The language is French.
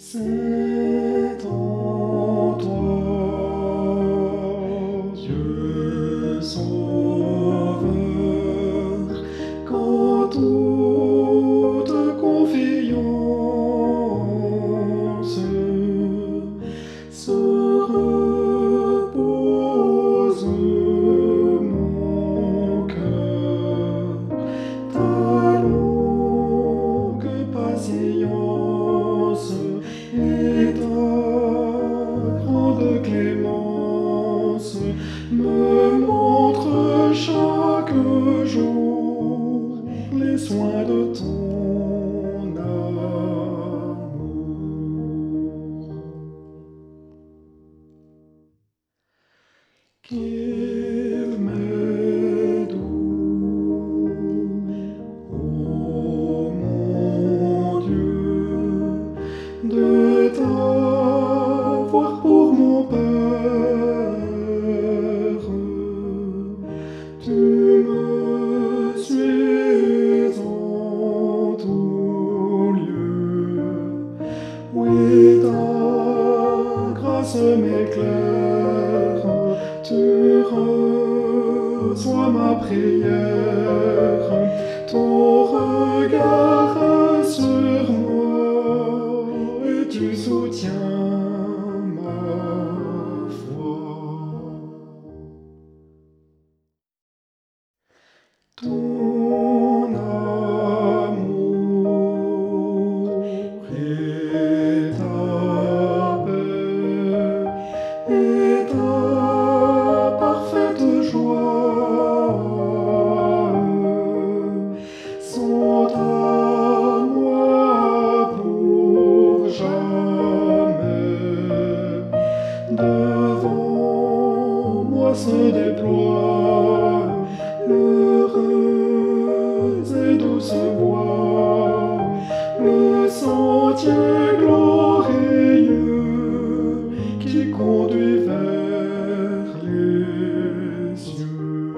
Say É me dou, ô mon Dieu, de t'avoir pour mon père. tu me suis en tout lieu, oui, ta grâce m'éclaire reçois ma prière. se déploie, l'heureuse et douce voix, le sentier glorieux qui conduit vers les cieux.